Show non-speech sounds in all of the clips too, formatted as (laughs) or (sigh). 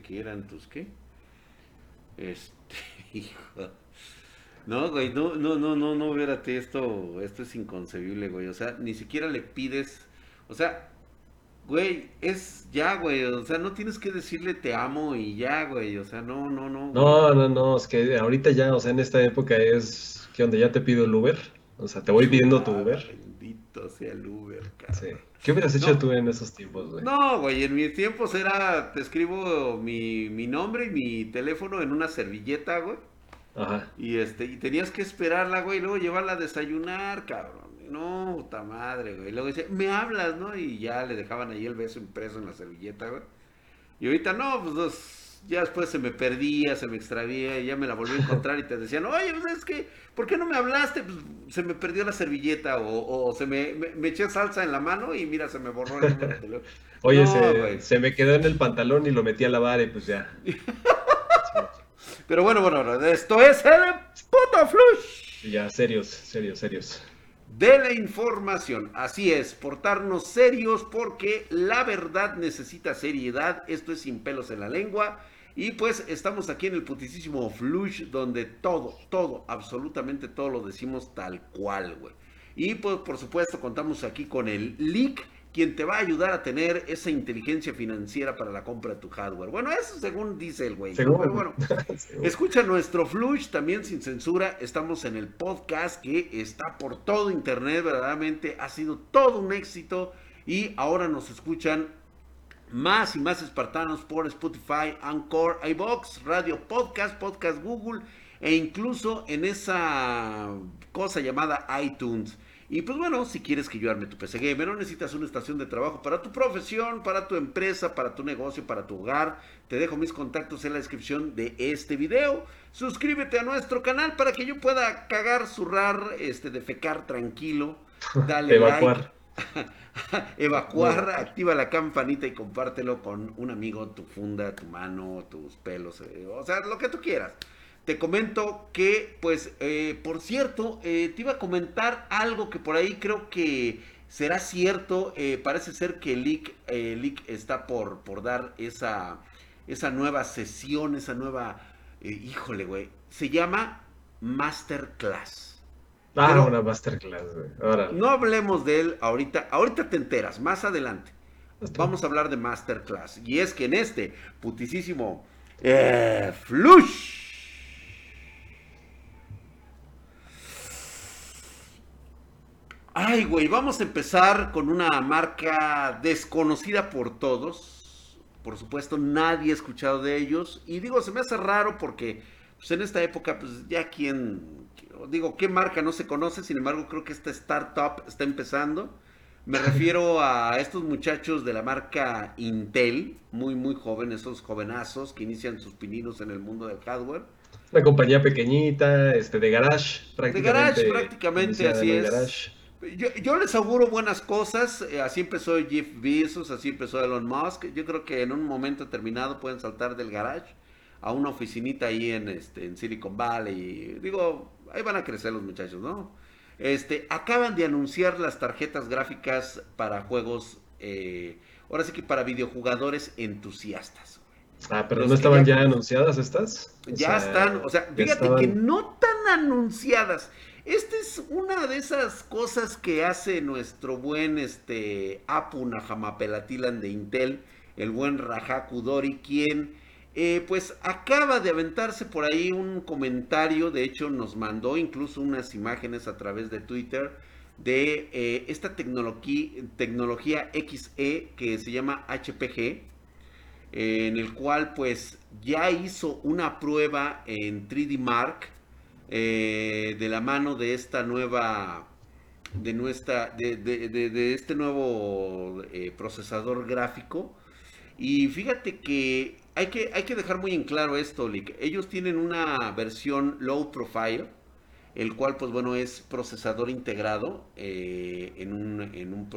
de que eran tus qué. Este, (laughs) hijo. No, güey, no, no, no, no, no, vérate, esto, esto es inconcebible, güey. O sea, ni siquiera le pides, o sea, güey, es ya, güey. O sea, no tienes que decirle te amo y ya, güey. O sea, no, no, no. No, no, no, es que ahorita ya, o sea, en esta época es, ¿qué onda? Ya te pido el Uber. O sea, te voy pidiendo tu Uber. Sea el Uber, cabrón. ¿Qué hubieras hecho tú en esos tiempos, güey? No, güey, en mis tiempos era, te escribo mi, mi nombre y mi teléfono en una servilleta, güey. Ajá. Y este, y tenías que esperarla, güey, y luego llevarla a desayunar, cabrón. No, puta madre, güey. Y luego dice, me hablas, ¿no? Y ya le dejaban ahí el beso impreso en la servilleta, güey. Y ahorita no, pues dos, ya después se me perdía, se me extravía y ya me la volví a (laughs) encontrar y te decían, oye, pues es que, ¿por qué no me hablaste? Pues se me perdió la servilleta o, se me, me, eché salsa en la mano y mira, se me borró el teléfono. (laughs) Oye, se, me quedó en el pantalón y lo metí a lavar y pues ya. (laughs) Pero bueno, bueno, esto es el puto flush. Ya, serios, serios, serios de la información. Así es, portarnos serios porque la verdad necesita seriedad. Esto es sin pelos en la lengua. Y pues estamos aquí en el putisísimo Flush donde todo, todo, absolutamente todo lo decimos tal cual, güey. Y pues por supuesto contamos aquí con el leak quien te va a ayudar a tener esa inteligencia financiera para la compra de tu hardware. Bueno, eso según dice el güey. bueno, (laughs) escucha nuestro Flush también sin censura. Estamos en el podcast que está por todo internet, verdaderamente ha sido todo un éxito y ahora nos escuchan más y más espartanos por Spotify, Anchor, iBox, Radio Podcast, Podcast Google e incluso en esa cosa llamada iTunes. Y pues bueno, si quieres que yo arme tu PC Gamer, no necesitas una estación de trabajo para tu profesión, para tu empresa, para tu negocio, para tu hogar. Te dejo mis contactos en la descripción de este video. Suscríbete a nuestro canal para que yo pueda cagar, zurrar, este, defecar tranquilo. (laughs) Dale (laughs) Evacuar. Activa la campanita y compártelo con un amigo, tu funda, tu mano, tus pelos, eh, o sea, lo que tú quieras te comento que, pues, eh, por cierto, eh, te iba a comentar algo que por ahí creo que será cierto. Parece ser que Leak, Leak está por, por dar esa, esa nueva sesión, esa nueva, híjole, güey, se llama Masterclass. Ah, una Masterclass, güey. No hablemos de él ahorita, ahorita te enteras, más adelante. Vamos a hablar de Masterclass. Y es que en este putisísimo Flush Ay, güey, vamos a empezar con una marca desconocida por todos. Por supuesto, nadie ha escuchado de ellos. Y digo, se me hace raro porque pues, en esta época, pues ya quien, digo, ¿qué marca no se conoce? Sin embargo, creo que esta startup está empezando. Me (laughs) refiero a estos muchachos de la marca Intel, muy, muy jóvenes, esos jovenazos que inician sus pininos en el mundo del hardware. Una compañía pequeñita, este, de garage, prácticamente. De garage, prácticamente, así es. Yo, les auguro buenas cosas. Eh, así empezó Jeff Bezos, así empezó Elon Musk. Yo creo que en un momento determinado pueden saltar del garage a una oficinita ahí en, este, en Silicon Valley. Digo, ahí van a crecer los muchachos, ¿no? Este, acaban de anunciar las tarjetas gráficas para juegos, eh, ahora sí que para videojugadores entusiastas. Ah, pero no estaban ya, anunciadas estas. Ya están, o sea, fíjate que no tan anunciadas. Esta es una de esas cosas que hace nuestro buen este, Apu Nahamapelatilan de Intel, el buen Rajaku Dori, quien eh, pues acaba de aventarse por ahí un comentario, de hecho nos mandó incluso unas imágenes a través de Twitter de eh, esta tecnología, XE que se llama HPG, en el cual pues ya hizo una prueba en 3D Mark, eh, de la mano de esta nueva, de nuestra, de, este nuevo procesador gráfico. Y fíjate que hay, que hay que dejar muy en claro esto, Lick. Ellos tienen una versión low profile, el cual, pues bueno, es procesador integrado eh, en un... En un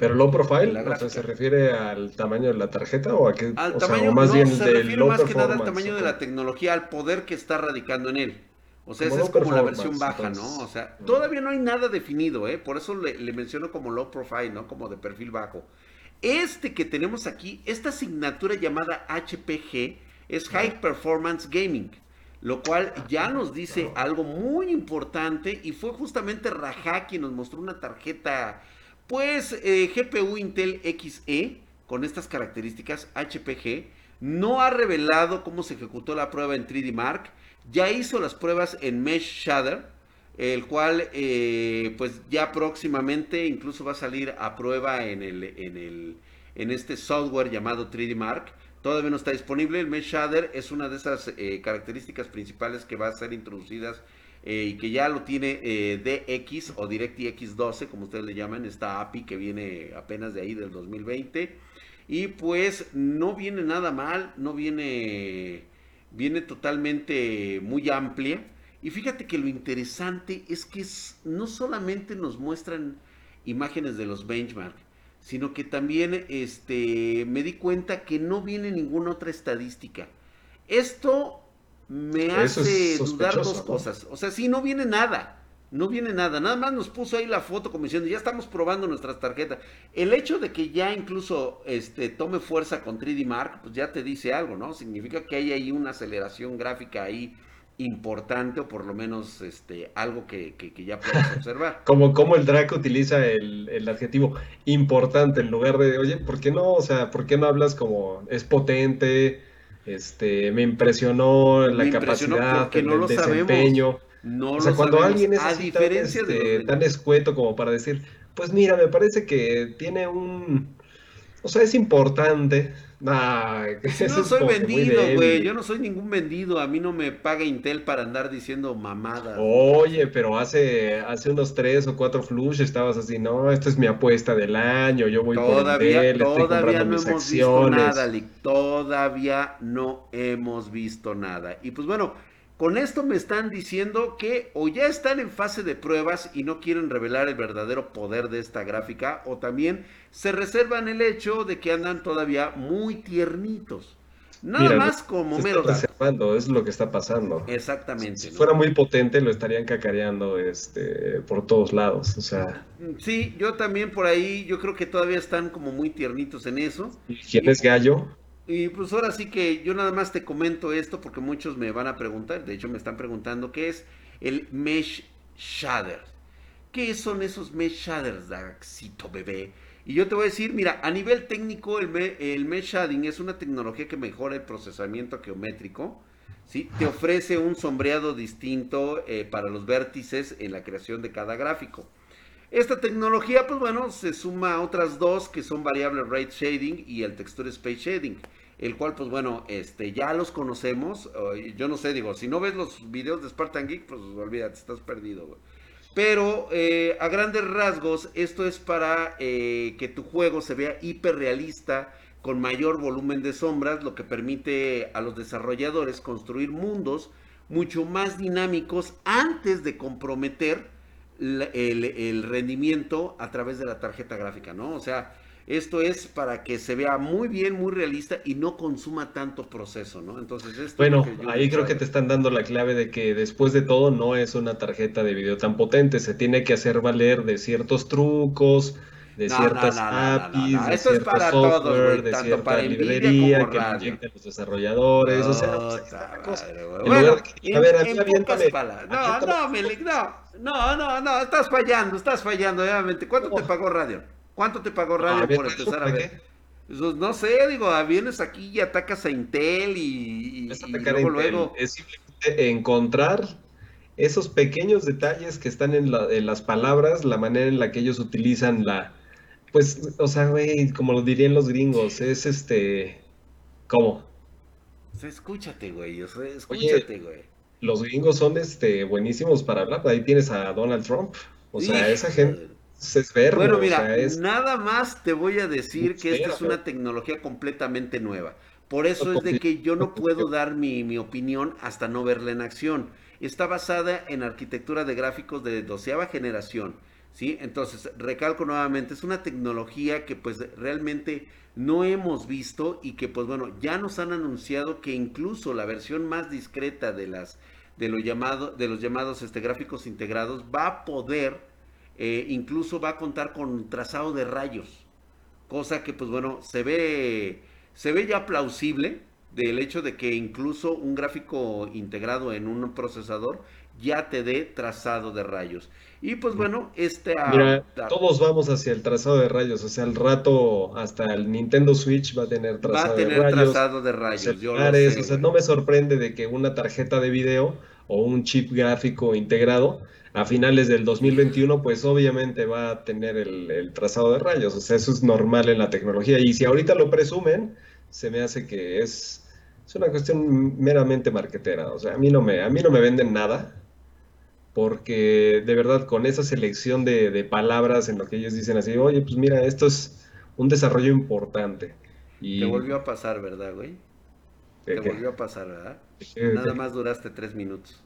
¿Pero low profile? ¿Se refiere al tamaño de la tarjeta o a qué? Al tamaño, más bien se refiere más que nada al tamaño de la tecnología, al poder que está radicando en él. O sea, esa es como la versión baja, ¿no? O sea, todavía no hay nada definido, ¿eh? Por eso le, menciono como low profile, ¿no? Como de perfil bajo. Este que tenemos aquí, esta asignatura llamada HPG, es High Performance Gaming, lo cual ya nos dice algo muy importante y fue justamente Raja quien nos mostró una tarjeta, pues eh, GPU Intel XE con estas características HPG. No ha revelado cómo se ejecutó la prueba en 3D Mark, ya hizo las pruebas en Mesh Shader, el cual eh, pues ya próximamente incluso va a salir a prueba en, el, en, el, en este software llamado 3D Mark. Todavía no está disponible. El Mesh Shader es una de esas eh, características principales que va a ser introducidas eh, y que ya lo tiene DX o DirectX 12, como ustedes le llaman, esta API que viene apenas de ahí del 2020. Y pues no viene nada mal, no viene, viene totalmente muy amplia. Y fíjate que lo interesante es que no solamente nos muestran imágenes de los benchmarks, sino que también este, me di cuenta que no viene ninguna otra estadística. Esto me hace dudar dos cosas. O sea, sí, no viene nada. No viene nada, nada más nos puso ahí la foto como diciendo, ya estamos probando nuestras tarjetas. El hecho de que ya incluso este, tome fuerza con 3D Mark, pues ya te dice algo, ¿no? Significa que hay ahí una aceleración gráfica ahí importante o por lo menos este algo que, ya puedes observar. (laughs) como, como el Draco utiliza el, adjetivo importante en lugar de, oye, ¿por qué no? O sea, ¿por qué no hablas como es potente? Este, me impresionó la capacidad, el, no desempeño. No o sea, cuando alguien es así diferencia este, tan escueto como para decir, pues mira, me parece que tiene un, o sea, es importante, no soy vendido, güey. Yo no soy ningún vendido. A mí no me paga Intel para andar diciendo mamadas. Oye, pero hace, hace unos tres o cuatro flush estabas así, no, esta es mi apuesta del año. Yo voy todavía, por Intel, todavía no hemos visto nada, Lick. Todavía no hemos visto nada. Y pues bueno, con esto me están diciendo que o ya están en fase de pruebas y no quieren revelar el verdadero poder de esta gráfica, o también se reservan el hecho de que andan todavía muy tiernitos. Nada más como mero reservando, es lo que está pasando. Exactamente. Si, fuera muy potente, lo estarían cacareando este, por todos lados. O sea. Sí, yo también por ahí, yo creo que todavía están como muy tiernitos en eso. ¿Quién es gallo? Y pues ahora sí que yo nada más te comento esto porque muchos me van a preguntar, de hecho me están preguntando qué es el Mesh Shader. ¿Qué son esos Mesh Shaders, Daxito bebé? Y yo te voy a decir, mira, a nivel técnico el, el Mesh Shading es una tecnología que mejora el procesamiento geométrico, ¿sí? Te ofrece un sombreado distinto eh, para los vértices en la creación de cada gráfico. Esta tecnología, pues bueno, se suma a otras dos que son variable rate shading y el texture space shading el cual pues bueno, este, ya los conocemos, yo no sé, digo, si no ves los videos de Spartan Geek, pues olvídate, estás perdido, Pero eh, a grandes rasgos, esto es para eh, que tu juego se vea hiperrealista, con mayor volumen de sombras, lo que permite a los desarrolladores construir mundos mucho más dinámicos antes de comprometer el, el rendimiento a través de la tarjeta gráfica, ¿no? O sea, esto es para que se vea muy bien, muy realista y no consuma tanto proceso, ¿no? Entonces, esto bueno, ahí creo que te están dando la clave de que después de todo no es una tarjeta de video tan potente, se tiene que hacer valer de ciertos trucos, de ciertas APIs, de cierto para software, de cierta para librería que inyecten los desarrolladores, o sea, pues, cosa. Bueno, a ver, a aviéntame, no, no, no, no, no, no, estás fallando, estás fallando, obviamente. ¿Cuánto te pagó Radio? ¿Cuánto te pagó Radio por empezar a ver? Pues, no sé, digo, ah, vienes aquí y atacas a Intel y, luego, luego... Es simplemente encontrar esos pequeños detalles que están en, las palabras, la manera en la que ellos utilizan la... Pues, o sea, güey, como lo dirían los gringos, es este... ¿Cómo? escúchate, güey, escúchate, güey. Los gringos son este buenísimos para hablar, ahí tienes a Donald Trump. O sea, esa gente es bueno, mira, nada más te voy a decir que esta es una tecnología completamente nueva. Por eso es de que yo no puedo dar mi, opinión hasta no verla en acción. Está basada en arquitectura de gráficos de doceava generación. ¿sí? Entonces, recalco nuevamente, es una tecnología que pues realmente no hemos visto y que pues bueno, ya nos han anunciado que incluso la versión más discreta de las de, lo llamado, de los llamados este, gráficos integrados va a poder eh, incluso va a contar con trazado de rayos. cosa que pues bueno, se ve, se ve ya plausible del hecho de que incluso un gráfico integrado en un procesador ya te dé trazado de rayos. Y pues bueno, este... Mira, todos vamos hacia el trazado de rayos, o sea, al rato hasta el Nintendo Switch va a tener trazado de rayos. Va a tener trazado de rayos, yo O sea, no me sorprende de que una tarjeta de video o un chip gráfico integrado a finales del 2021, pues obviamente va a tener el, trazado de rayos. O sea, eso es normal en la tecnología. Y si ahorita lo presumen, se me hace que es, es una cuestión meramente marquetera. O sea, a mí no me, a mí no me venden nada porque de verdad con esa selección de, palabras en lo que ellos dicen así, oye, pues mira, esto es un desarrollo importante. Y... Te volvió a pasar, ¿verdad, güey? Te volvió a pasar, ¿verdad? Nada más duraste tres minutos.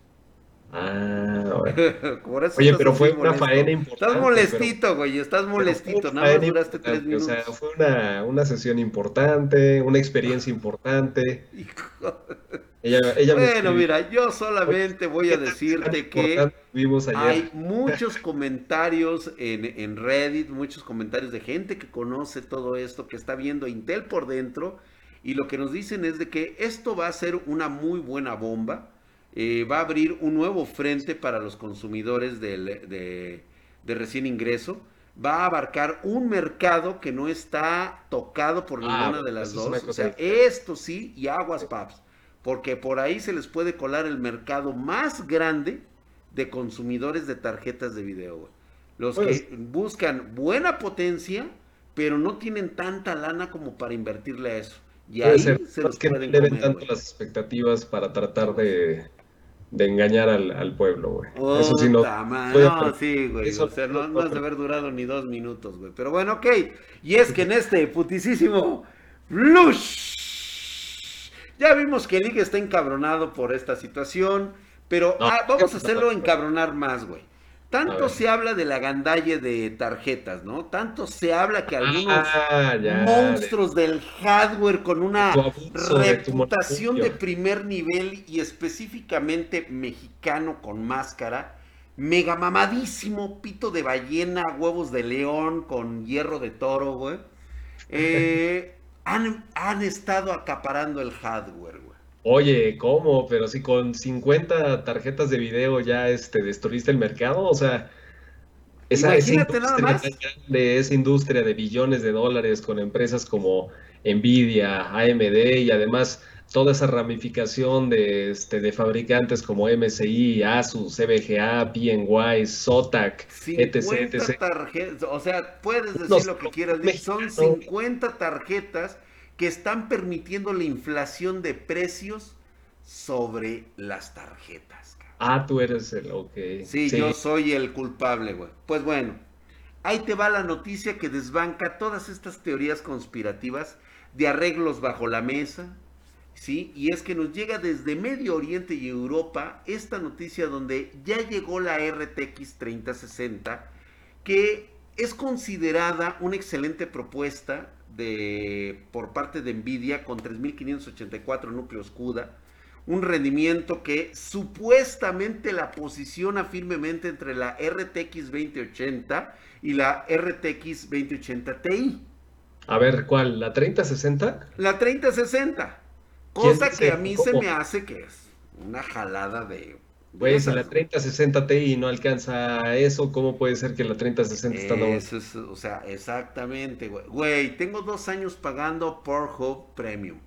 Ah, (laughs) Oye, pero fue una faena importante. Estás molestito, güey, estás molestito, nada más duraste tres minutos. O sea, fue una, una sesión importante, una experiencia (laughs) importante. bueno, mira, yo solamente voy a decirte que hay muchos (laughs) comentarios en, en, Reddit, muchos comentarios de gente que conoce todo esto, que está viendo Intel por dentro, y lo que nos dicen es de que esto va a ser una muy buena bomba, eh, va a abrir un nuevo frente para los consumidores de, de, recién ingreso, va a abarcar un mercado que no está tocado por ah, ninguna de las dos, o sea, esto sí, y aguas paps porque por ahí se les puede colar el mercado más grande de consumidores de tarjetas de video. Los pues que buscan buena potencia, pero no tienen tanta lana como para invertirle a eso. Y ahí se les que pueden no tanto las expectativas para tratar de, engañar al, pueblo, güey. eso sí no. no, sí, güey. o sea, no, no has de haber durado ni dos minutos, güey. Pero bueno, ok. Y es que en este putisísimo Blush ya vimos que el está encabronado por esta situación, pero ah, vamos a hacerlo encabronar más, güey. Tanto se habla de la gandalle de tarjetas, ¿no? Tanto se habla que algunos ah, monstruos del hardware con una reputación de, primer nivel y específicamente mexicano con máscara, mega mamadísimo, pito de ballena, huevos de león con hierro de toro, güey. Eh, (laughs) han, estado acaparando el hardware, güey. Oye, ¿cómo? Pero si con 50 tarjetas de video ya este, destruiste el mercado, o sea, esa, Imagínate nada más. de esa industria de billones de dólares con empresas como Nvidia, AMD y además toda esa ramificación de, este, de fabricantes como MSI, Asus, CBGA, PNY, Zotac, etc. etc. o sea, puedes decir lo que quieras, son 50 tarjetas que están permitiendo la inflación de precios sobre las tarjetas. Ah, tú eres el, ok. Sí, sí, yo soy el culpable, güey. Pues bueno, ahí te va la noticia que desbanca todas estas teorías conspirativas de arreglos bajo la mesa, ¿sí? Y es que nos llega desde Medio Oriente y Europa esta noticia donde ya llegó la RTX 3060, que es considerada una excelente propuesta de, por parte de Nvidia con 3584 núcleos CUDA, un rendimiento que supuestamente la posiciona firmemente entre la RTX 2080 y la RTX 2080 Ti. A ver, ¿cuál? ¿La 3060? La 3060. Cosa que a mí se me hace que es una jalada de. Güey, si la 3060 Ti no alcanza eso, ¿cómo puede ser que la 3060 está no? Eso es, o sea, exactamente, güey. Güey, tengo dos años pagando Pornhub Premium.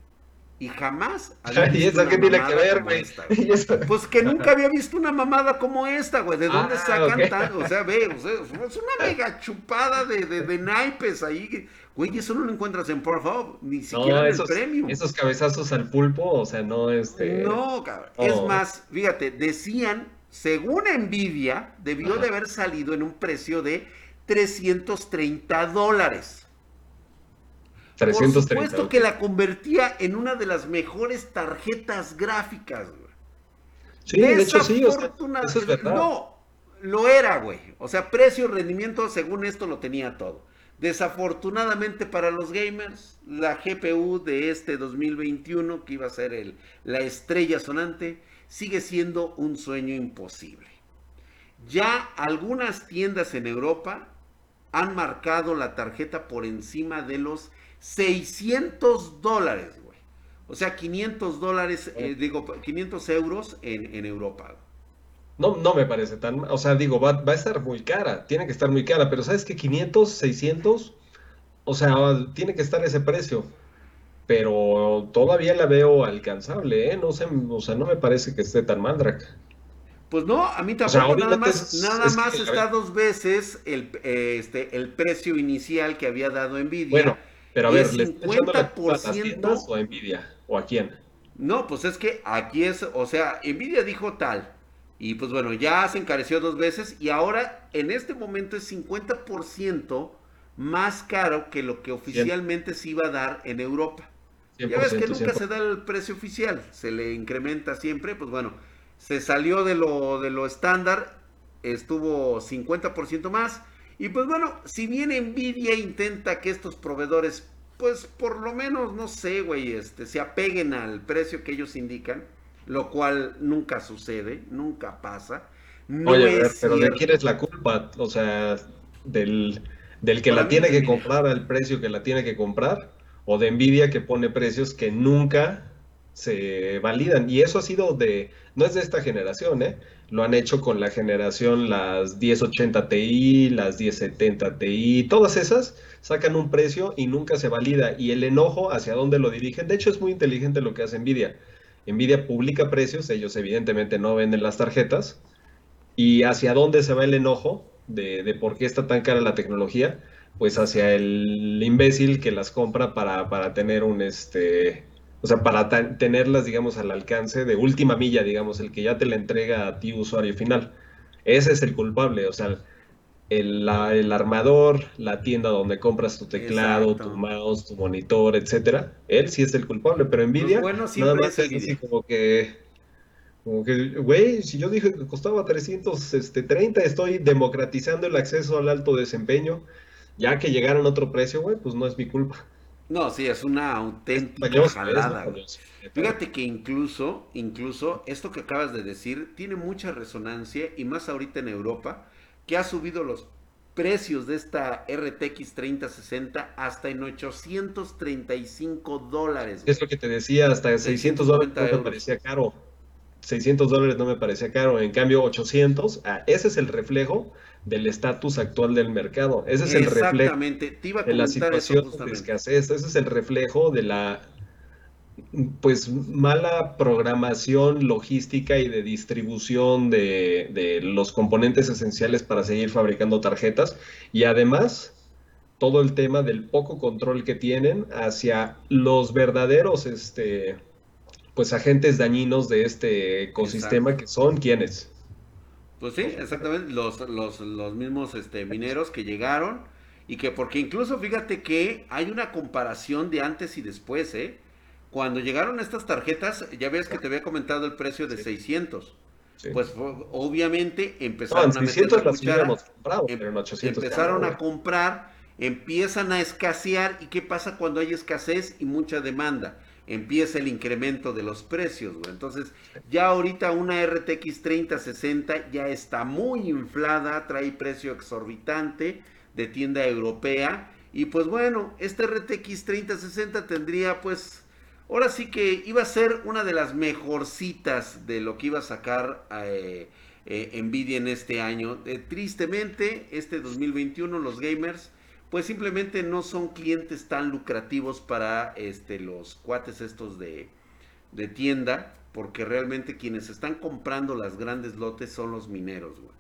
Y jamás ¿Y eso qué tiene que ver, güey? Pues que nunca había visto una mamada como esta, güey. ¿De dónde ah, sacan tanto? O sea, ve, o sea, es una (laughs) mega chupada de, de, de naipes ahí. Güey, eso no lo encuentras en Pornhub, ni siquiera en el premium. Esos cabezazos al pulpo, o sea, no este. No, cabrón. Es más, fíjate, decían, según Nvidia, debió de haber salido en un precio de 330 dólares. 330. Por supuesto que la convertía en una de las mejores tarjetas gráficas, güey. Sí, de hecho sí, o sea, eso es verdad. No, lo era, güey. O sea, precio, rendimiento, según esto lo tenía todo. Desafortunadamente para los gamers, la GPU de este 2021, que iba a ser el, la estrella sonante, sigue siendo un sueño imposible. Ya algunas tiendas en Europa han marcado la tarjeta por encima de los 600 dólares, güey. O sea, 500 dólares, eh, digo, 500 euros en, Europa. No, no me parece tan, o sea, digo, va, va, a estar muy cara, tiene que estar muy cara, pero ¿sabes qué? 500, 600, o sea, tiene que estar ese precio pero todavía la veo alcanzable, ¿eh? No sé, o sea, no me parece que esté tan mal, Drac. Pues no, a mí tampoco, nada más, nada más está dos veces el, este, el precio inicial que había dado Nvidia. Bueno, pero a ver, ¿le está echando la o a Nvidia? ¿O a quién? No, pues es que aquí es, o sea, Nvidia dijo tal, y pues bueno, ya se encareció dos veces, y ahora en este momento es 50% más caro que lo que oficialmente se iba a dar en Europa. Ya ves que nunca se da el precio oficial, se le incrementa siempre, pues bueno, se salió de lo, de lo estándar, estuvo 50% más. Y pues bueno, si bien Nvidia intenta que estos proveedores, pues por lo menos, no sé, güey, este, se apeguen al precio que ellos indican, lo cual nunca sucede, nunca pasa. Oye, pero ¿de quién es la culpa? O sea, del, del que la tiene que comprar al precio que la tiene que comprar o de Nvidia que pone precios que nunca se validan. Y eso ha sido de, no es de esta generación, ¿eh? Lo han hecho con la generación las 1080 Ti, las 1070 Ti, todas esas sacan un precio y nunca se valida. Y el enojo hacia dónde lo dirigen, de hecho es muy inteligente lo que hace Nvidia. Nvidia publica precios, ellos evidentemente no venden las tarjetas. Y hacia dónde se va el enojo de, de por qué está tan cara la tecnología, pues hacia el imbécil que las compra para, para tener un, este, o sea, para tenerlas, digamos, al alcance de última milla, digamos, el que ya te la entrega a ti, usuario final. Ese es el culpable, o sea, el, el armador, la tienda donde compras tu teclado, tu mouse, tu monitor, etcétera, él sí es el culpable, pero Nvidia bueno, nada más es así como que como que, güey, si yo dije que costaba 330, este, estoy democratizando el acceso al alto desempeño. Ya que llegaron a otro precio, güey, pues no es mi culpa. No, sí, es una auténtica jalada. Fíjate que incluso, incluso esto que acabas de decir tiene mucha resonancia y más ahorita en Europa, que ha subido los precios de esta RTX 3060 hasta en 835 dólares. Es lo que te decía, hasta 600 dólares parecía caro. 600 dólares no me parecía caro, en cambio 800, ah, ese es el reflejo del estatus actual del mercado. Ese es el reflejo de la situación de escasez. Ese es el reflejo de la pues mala programación logística y de distribución de, de, los componentes esenciales para seguir fabricando tarjetas y además todo el tema del poco control que tienen hacia los verdaderos este pues agentes dañinos de este ecosistema que son quienes. Pues sí, exactamente, los, los, los mismos este, mineros que llegaron y que porque incluso fíjate que hay una comparación de antes y después, ¿eh? Cuando llegaron estas tarjetas, ya ves que te había comentado el precio de 600. Pues obviamente empezaron a meter em, empezaron a comprar, empiezan a escasear y qué pasa cuando hay escasez y mucha demanda empieza el incremento de los precios, Entonces, ya ahorita una RTX 3060 ya está muy inflada, trae precio exorbitante de tienda europea. Y pues bueno, este RTX 3060 tendría pues, ahora sí que iba a ser una de las mejorcitas de lo que iba a sacar eh, eh, Nvidia en este año. Eh, tristemente, este 2021 los gamers pues simplemente no son clientes tan lucrativos para este, los cuates estos de, tienda, porque realmente quienes están comprando las grandes lotes son los mineros, güey.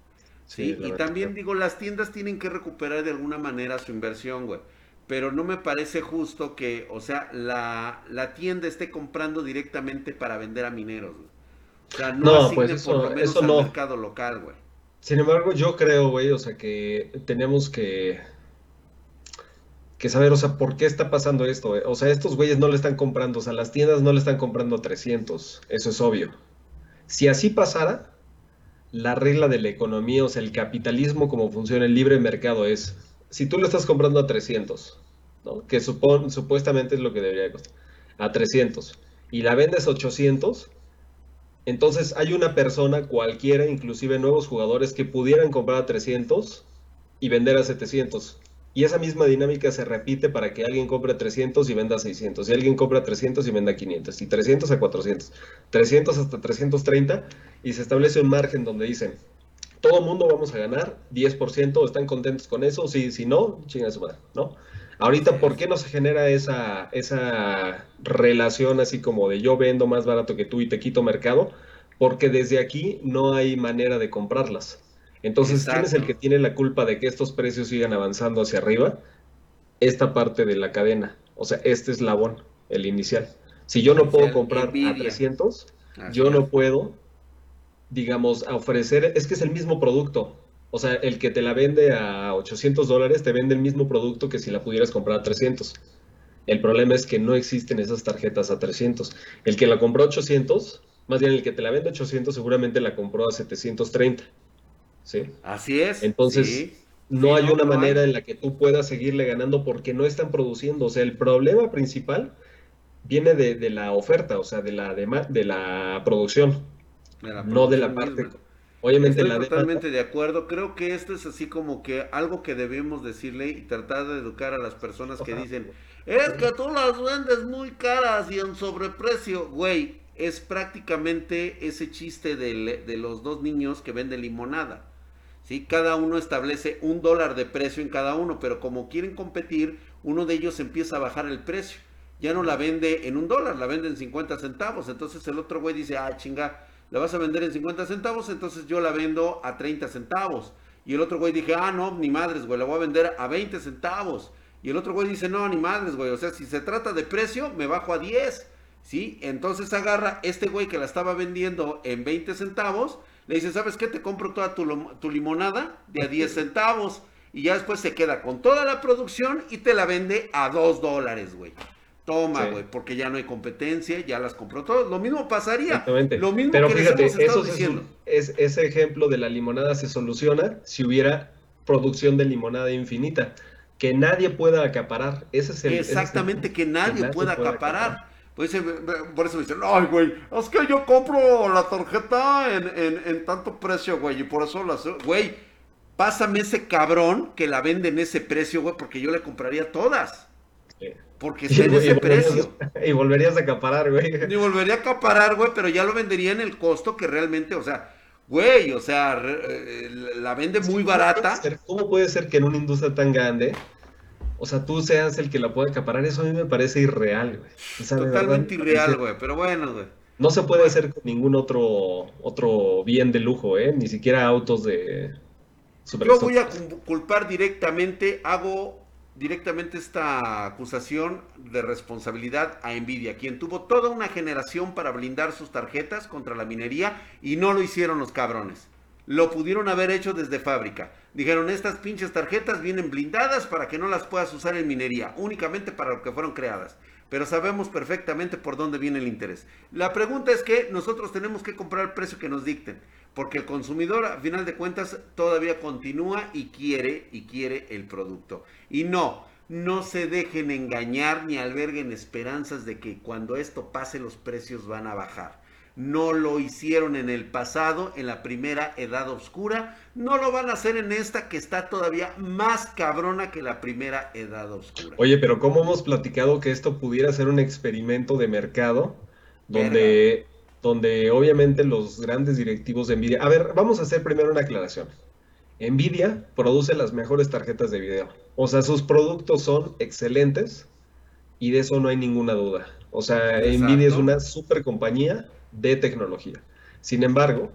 Sí, y también digo, las tiendas tienen que recuperar de alguna manera su inversión, güey. Pero no me parece justo que, o sea, la, la tienda esté comprando directamente para vender a mineros, güey. O sea, no, pues eso, por lo menos al mercado local, güey. Sin embargo, yo creo, güey, o sea, que tenemos que que saber, o sea, ¿por qué está pasando esto? O sea, estos güeyes no le están comprando, o sea, las tiendas no le están comprando a 300, eso es obvio. Si así pasara, la regla de la economía, o sea, el capitalismo como funciona el libre mercado es, si tú lo estás comprando a 300, ¿no? que supon, supuestamente es lo que debería costar, a 300, y la vendes a 800, entonces hay una persona cualquiera, inclusive nuevos jugadores, que pudieran comprar a 300 y vender a 700 Y esa misma dinámica se repite para que alguien compre 300 y venda 600, y alguien compra 300 y venda 500, y 300 a 400, 300 hasta 330, y se establece un margen donde dicen, todo mundo vamos a ganar 10%, ¿están contentos con eso? Sí, si no, chinga su madre, ¿no? Ahorita, ¿por qué no se genera esa, esa relación así como de yo vendo más barato que tú y te quito mercado? Porque desde aquí no hay manera de comprarlas. Entonces, ¿quién es el que tiene la culpa de que estos precios sigan avanzando hacia arriba? Esta parte de la cadena, o sea, este eslabón, el inicial. Si yo no puedo comprar a 300, yo no puedo, digamos, ofrecer, es que es el mismo producto. O sea, el que te la vende a 800 dólares te vende el mismo producto que si la pudieras comprar a 300. El problema es que no existen esas tarjetas a 300. El que la compró a 800, más bien el que te la vende a 800 seguramente la compró a 730. ¿Sí? Así es. Entonces, no hay una manera en la que tú puedas seguirle ganando porque no están produciendo. O sea, el problema principal viene de, la oferta, o sea, de la, de, de la producción, no de la parte... Obviamente Estoy totalmente de acuerdo. Creo que esto es así como que algo que debemos decirle y tratar de educar a las personas que dicen, es que tú las vendes muy caras y en sobreprecio. Güey, es prácticamente ese chiste de, de los dos niños que venden limonada. ¿Sí? Cada uno establece un dólar de precio en cada uno, pero como quieren competir, uno de ellos empieza a bajar el precio. Ya no la vende en un dólar, la vende en 50 centavos. Entonces el otro güey dice, ah, chinga, la vas a vender en 50 centavos, entonces yo la vendo a 30 centavos. Y el otro güey dije, ah, no, ni madres, güey, la voy a vender a 20 centavos. Y el otro güey dice, no, ni madres, güey, o sea, si se trata de precio, me bajo a 10. ¿Sí? Entonces agarra este güey que la estaba vendiendo en 20 centavos le dice, ¿sabes qué? Te compro toda tu, limonada de a 10 centavos. Y ya después se queda con toda la producción y te la vende a 2 dólares, güey. Toma, güey, porque ya no hay competencia, ya las compró todas. Lo mismo pasaría. Exactamente. Lo mismo Pero que fíjate, eso diciendo. Es, ese ejemplo de la limonada se soluciona si hubiera producción de limonada infinita. Que nadie pueda acaparar. Ese es el. Exactamente, que nadie, pueda acaparar. Pues, por eso me dicen, ay, güey, es que yo compro la tarjeta en, tanto precio, güey, y por eso las... Güey, pásame ese cabrón que la vende en ese precio, güey, porque yo le compraría todas. Porque (laughs) está en ese precio. (laughs) Y volverías a acaparar, güey. Y volvería a acaparar, güey, pero ya lo vendería en el costo que realmente, o sea, güey, o sea, eh, la vende muy barata. ¿Cómo puede ser que en una industria tan grande o sea, tú seas el que la pueda acaparar, eso a mí me parece irreal, güey. Totalmente irreal, güey, pero bueno, güey. No se puede hacer con ningún otro, otro bien de lujo, ¿eh? Ni siquiera autos de... Yo voy a culpar directamente, hago directamente esta acusación de responsabilidad a Nvidia, quien tuvo toda una generación para blindar sus tarjetas contra la minería y no lo hicieron los cabrones. Lo pudieron haber hecho desde fábrica. Dijeron, estas pinches tarjetas vienen blindadas para que no las puedas usar en minería, únicamente para lo que fueron creadas. Pero sabemos perfectamente por dónde viene el interés. La pregunta es que nosotros tenemos que comprar el precio que nos dicten, porque el consumidor, a final de cuentas, todavía continúa y quiere y quiere el producto. Y no, no se dejen engañar ni alberguen esperanzas de que cuando esto pase los precios van a bajar no lo hicieron en el pasado, en la primera edad oscura, no lo van a hacer en esta que está todavía más cabrona que la primera edad oscura. Oye, pero ¿cómo hemos platicado que esto pudiera ser un experimento de mercado donde, donde obviamente los grandes directivos de Nvidia... A ver, vamos a hacer primero una aclaración. Nvidia produce las mejores tarjetas de video. O sea, sus productos son excelentes y de eso no hay ninguna duda. O sea, Nvidia es una super compañía de tecnología. Sin embargo,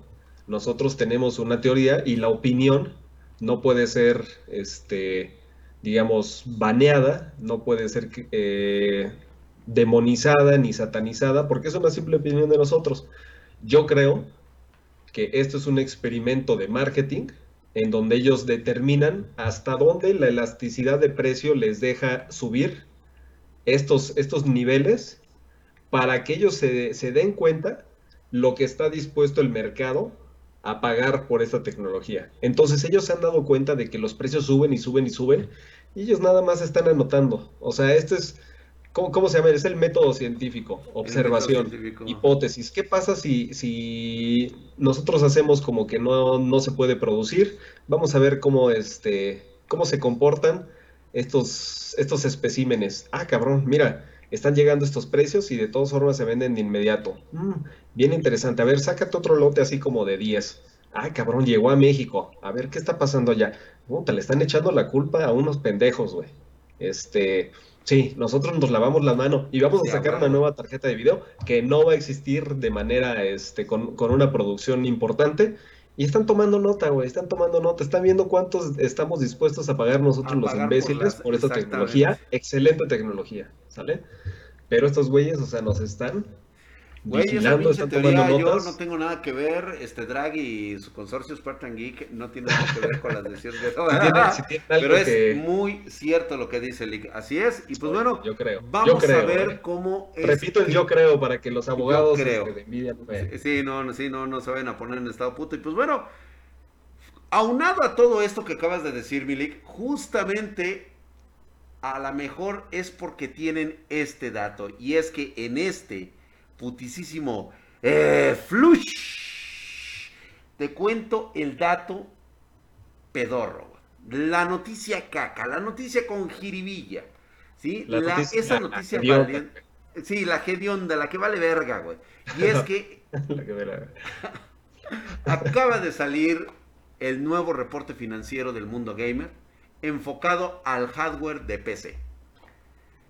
nosotros tenemos una teoría y la opinión no puede ser, este, digamos, baneada, no puede ser eh, demonizada ni satanizada, porque es una simple opinión de nosotros. Yo creo que esto es un experimento de marketing en donde ellos determinan hasta dónde la elasticidad de precio les deja subir estos, estos niveles para que ellos se, se den cuenta lo que está dispuesto el mercado a pagar por esta tecnología. Entonces ellos se han dado cuenta de que los precios suben y suben y suben y ellos nada más están anotando. O sea, este es, ¿cómo, se llama? Es el método científico, observación, hipótesis. ¿Qué pasa si, si nosotros hacemos como que no, no se puede producir? Vamos a ver cómo, este, cómo se comportan estos, estos especímenes. Ah, cabrón, mira, están llegando estos precios y de todas formas se venden de inmediato. Mm, bien interesante. A ver, sácate otro lote así como de 10. Ah, cabrón, llegó a México. A ver, ¿qué está pasando allá? te le están echando la culpa a unos pendejos, güey. Este, sí, nosotros nos lavamos la mano y vamos a sacar una nueva tarjeta de video que no va a existir de manera, este, con, con una producción importante y están tomando nota, güey, están tomando nota, están viendo cuántos estamos dispuestos a pagar nosotros los imbéciles por, por esta tecnología, excelente tecnología, ¿sale? Pero estos güeyes, o sea, nos están Güey, esa pinche teoría, yo no tengo nada que ver, este Drag y su consorcio Spartan Geek no tiene nada que ver con las decisiones de Pero es muy cierto lo que dice Lick. Así es, y pues bueno, yo creo. vamos a ver eh. cómo es Repito el yo creo para que los abogados creo. de envidia no Sí, no, sí, no, no se vayan a poner en estado puto. Y pues bueno, aunado a todo esto que acabas de decir, Milik, justamente a lo mejor es porque tienen este dato. Y es que en este putisísimo eh, flush. Te cuento el dato pedorro. La noticia caca, la noticia con jiribilla. ¿Sí? La esa noticia valiente. Sí, la hedionda, la que vale verga, güey. Y es que. (laughs) (laughs) acaba de salir el nuevo reporte financiero del mundo gamer enfocado al hardware de PC.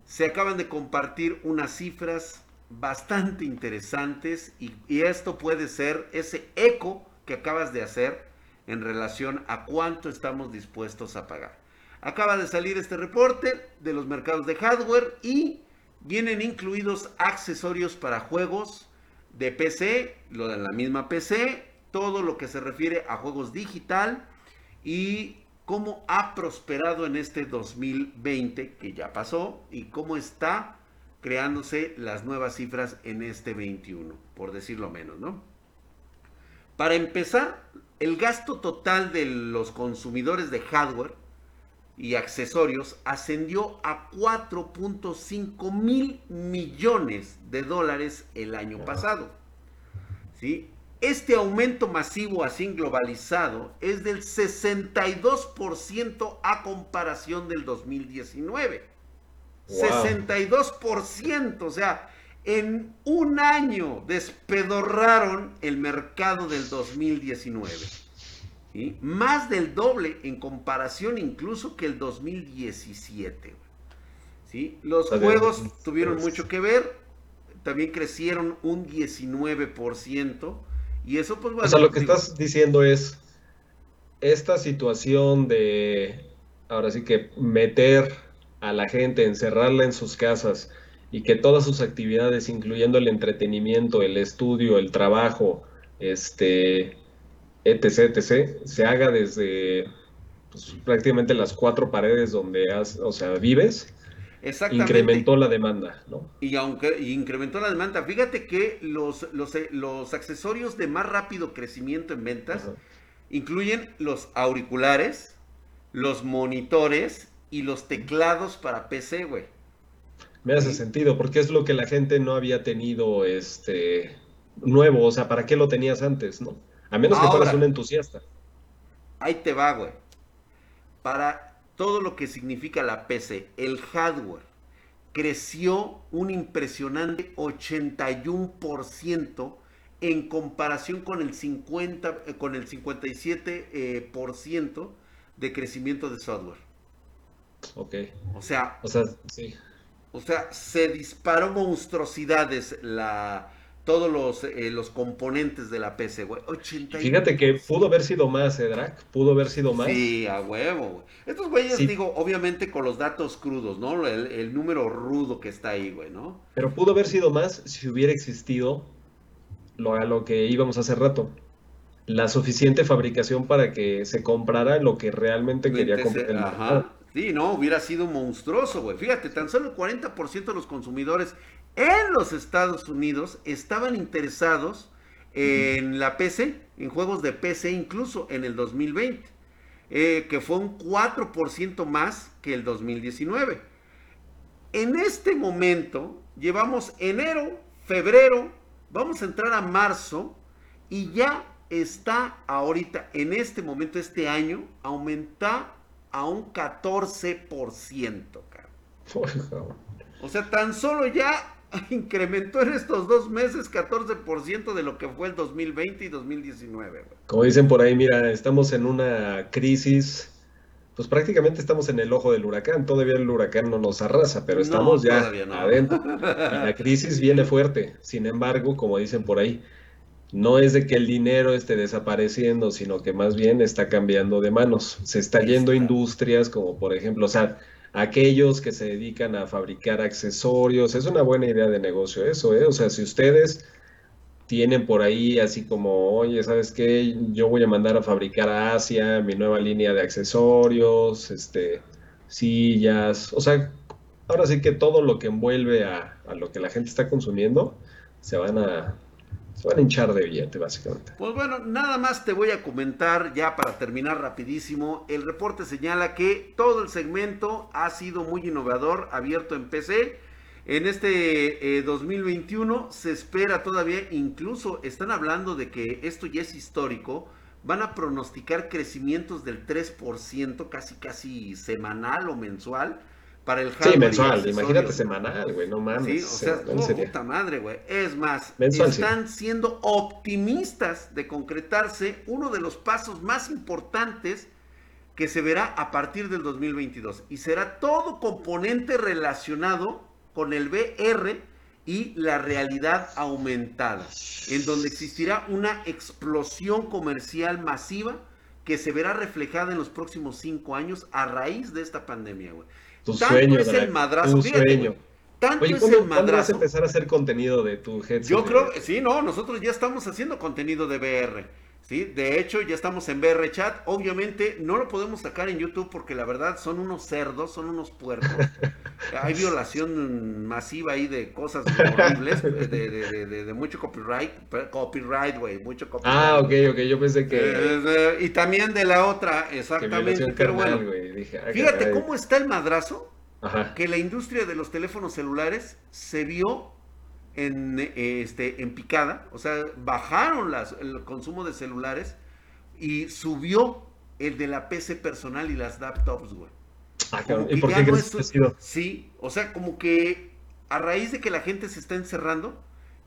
Se acaban de compartir unas cifras bastante interesantes y, esto puede ser ese eco que acabas de hacer en relación a cuánto estamos dispuestos a pagar. Acaba de salir este reporte de los mercados de hardware y vienen incluidos accesorios para juegos de PC, lo de la misma PC, todo lo que se refiere a juegos digital y cómo ha prosperado en este 2020 que ya pasó y cómo está creándose las nuevas cifras en este 21, por decirlo menos, ¿no? Para empezar, el gasto total de los consumidores de hardware y accesorios ascendió a 4.5 mil millones de dólares el año pasado. ¿Sí? Este aumento masivo así globalizado es del 62% a comparación del 2019. 62%, o sea, en un año despedorraron el mercado del 2019. Más del doble en comparación incluso que el 2017. ¿sí? Los juegos tuvieron mucho que ver, también crecieron un 19%. Y eso pues bueno. O sea, lo que estás diciendo es, esta situación de, ahora sí que meter a la gente, encerrarla en sus casas y que todas sus actividades, incluyendo el entretenimiento, el estudio, el trabajo, este, etc., etc., se haga desde pues, prácticamente las cuatro paredes donde has, o sea, vives, incrementó la demanda, ¿no? Y aunque incrementó la demanda, fíjate que los, los, accesorios de más rápido crecimiento en ventas incluyen los auriculares, los monitores y los teclados para PC, güey. Me hace sentido, porque es lo que la gente no había tenido este nuevo, o sea, ¿para qué lo tenías antes, no? A menos que fueras un entusiasta. Ahí te va, güey. Para todo lo que significa la PC, el hardware creció un impresionante 81% en comparación con el 50 eh, con el 57% eh, por ciento de crecimiento de software. Ok. O sea, o sea, sí. O sea, se disparó monstruosidades la todos los, eh, los componentes de la PC, güey. Fíjate que pudo haber sido más, ¿eh, Pudo haber sido más. Sí, a huevo, güey. Estos güeyes, digo, obviamente con los datos crudos, ¿no? El, número rudo que está ahí, güey, ¿no? Pero pudo haber sido más si hubiera existido lo, a lo que íbamos hace rato. La suficiente fabricación para que se comprara lo que realmente quería comprar. Ajá. Sí, no, hubiera sido monstruoso, güey. Fíjate, tan solo el 40% de los consumidores en los Estados Unidos estaban interesados en la PC, en juegos de PC incluso en el 2020, eh, que fue un 4% más que el 2019. En este momento llevamos enero, febrero, vamos a entrar a marzo y ya está ahorita, en este momento, este año, aumenta a un 14%, O sea, tan solo ya (laughs) incrementó en estos dos meses 14% de lo que fue el 2020 y 2019. Como dicen por ahí, mira, estamos en una crisis, pues prácticamente estamos en el ojo del huracán. Todavía el huracán no nos arrasa, pero estamos ya adentro. la (laughs) crisis viene fuerte. Sin embargo, como dicen por ahí, no es de que el dinero esté desapareciendo, sino que más bien está cambiando de manos. Se está yendo industrias como por ejemplo, o sea, aquellos que se dedican a fabricar accesorios. Es una buena idea de negocio eso, ¿eh? O sea, si ustedes tienen por ahí así como, oye, ¿sabes qué? Yo voy a mandar a fabricar a Asia mi nueva línea de accesorios, este, sillas, o sea, ahora sí que todo lo que envuelve a, a lo que la gente está consumiendo, se van a, se van a hinchar de billete, básicamente. Pues bueno, nada más te voy a comentar ya para terminar rapidísimo. El reporte señala que todo el segmento ha sido muy innovador, abierto en PC. En este 2021 eh, se espera todavía, incluso están hablando de que esto ya es histórico, van a pronosticar crecimientos del 3%, casi casi semanal o mensual para el hardware. Sí, mensual, imagínate semanal, güey, no mames. Sí, o sea, puta madre, güey. Es más, están siendo optimistas de concretarse uno de los pasos más importantes que se verá a partir del 2022 y será todo componente relacionado con el VR y la realidad aumentada, en donde existirá una explosión comercial masiva que se verá reflejada en los próximos cinco años a raíz de esta pandemia, güey. Tu tanto sueño, es el madrazo. Tu sueño. Tanto es el madrazo. vas a empezar a hacer contenido de tu headset? Yo creo, sí, no, nosotros ya estamos haciendo contenido de VR. ¿Sí? De hecho, ya estamos en VR Chat. Obviamente, no lo podemos sacar en YouTube porque la verdad son unos cerdos, son unos puercos. (laughs) Hay violación masiva ahí de cosas horribles, (laughs) de, de, de, mucho copyright. Copyright, güey, mucho copyright. Ah, ok, ok, yo pensé que. Eh, y también de la otra, exactamente. Pero bueno, ah, fíjate cómo está el madrazo. Que la industria de los teléfonos celulares se vio en, este, en picada, o sea, bajaron las, el consumo de celulares y subió el de la PC personal y las laptops, güey. Ah, ¿Y por qué crees que Sí, o sea, como que a raíz de que la gente se está encerrando,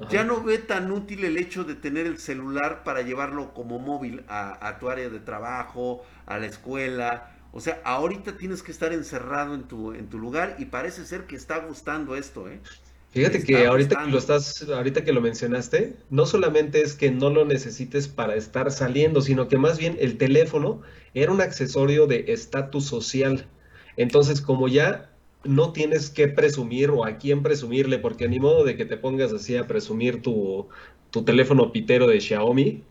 ya no ve tan útil el hecho de tener el celular para llevarlo como móvil a, a, tu área de trabajo, a la escuela. O sea, ahorita tienes que estar encerrado en tu, en tu lugar y parece ser que está gustando esto, ¿eh? Fíjate que ahorita que lo estás, ahorita que lo mencionaste, no solamente es que no lo necesites para estar saliendo, sino que más bien el teléfono era un accesorio de estatus social. Entonces, como ya no tienes que presumir o a quién presumirle, porque ni modo de que te pongas así a presumir tu, tu teléfono pitero de Xiaomi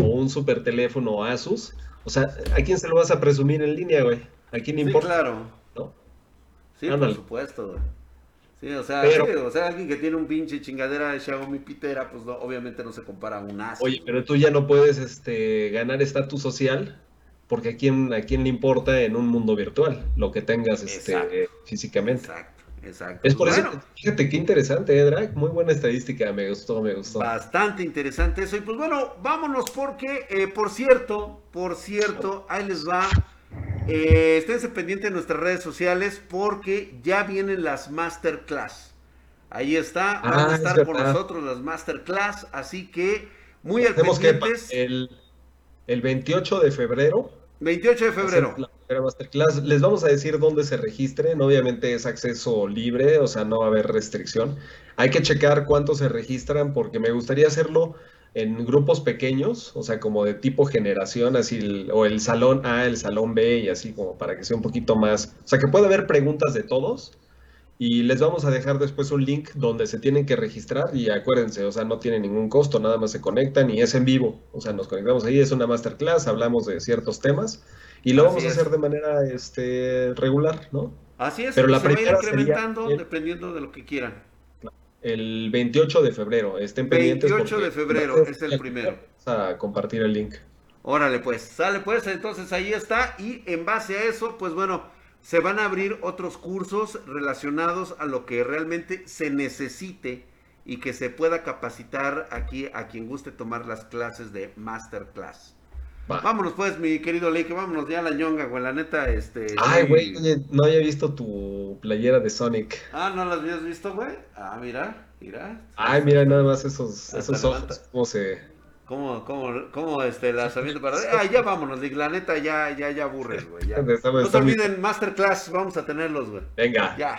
o un super teléfono Asus. O sea, ¿a quién se lo vas a presumir en línea, güey? ¿A quién importa? claro. ¿No? Sí, por supuesto, güey. Sí, o sea, o sea, alguien que tiene un pinche chingadera de Xiaomi pitera, pues obviamente no se compara a un as. Oye, pero tú ya no puedes este, ganar estatus social porque a quién, a quién le importa en un mundo virtual lo que tengas este, físicamente. Exacto, exacto. Es por pues eso, fíjate qué interesante, ¿eh, Muy buena estadística, me gustó, me gustó. Bastante interesante eso. Y pues bueno, vámonos porque, eh, por cierto, por cierto, ahí les va eh, esténse pendientes de nuestras redes sociales porque ya vienen las masterclass. Ahí está, van a ah, estar por nosotros las masterclass, así que muy al pendientes. el, el 28 de febrero. 28 de febrero. masterclass. Les vamos a decir dónde se registren. Obviamente es acceso libre, o sea, no va a haber restricción. Hay que checar cuántos se registran porque me gustaría hacerlo en grupos pequeños, o sea, como de tipo generación, así, o el salón A, el salón B, y así como para que sea un poquito más, o sea, que pueda haber preguntas de todos, y les vamos a dejar después un link donde se tienen que registrar, y acuérdense, o sea, no tiene ningún costo, nada más se conectan, y es en vivo, o sea, nos conectamos ahí, es una masterclass, hablamos de ciertos temas, y lo vamos a hacer de manera este, regular, ¿no? Así es, pero la se incrementando dependiendo de lo que quieran el 28 de febrero. Estén pendientes. 28 de febrero es el primero. A compartir el link. Órale, pues, sale pues, entonces ahí está. Y en base a eso, pues bueno, se van a abrir otros cursos relacionados a lo que realmente se necesite y que se pueda capacitar aquí a quien guste tomar las clases de masterclass. Vámonos pues, mi querido Lake, vámonos ya a la ñonga, güey, la neta, este... Ay, güey, no había visto tu playera de Sonic. Ah, ¿no la habías visto, güey? Ah, mira, mira. Ay, mira nada más esos, esos ojos, cómo se... ¿Cómo, cómo, cómo este, lanzamiento para... Ah, ya vámonos, la neta ya, ya, ya aburres, güey. Ya. (laughs) No se olviden, Masterclass, vamos a tenerlos, güey. Venga. Ya.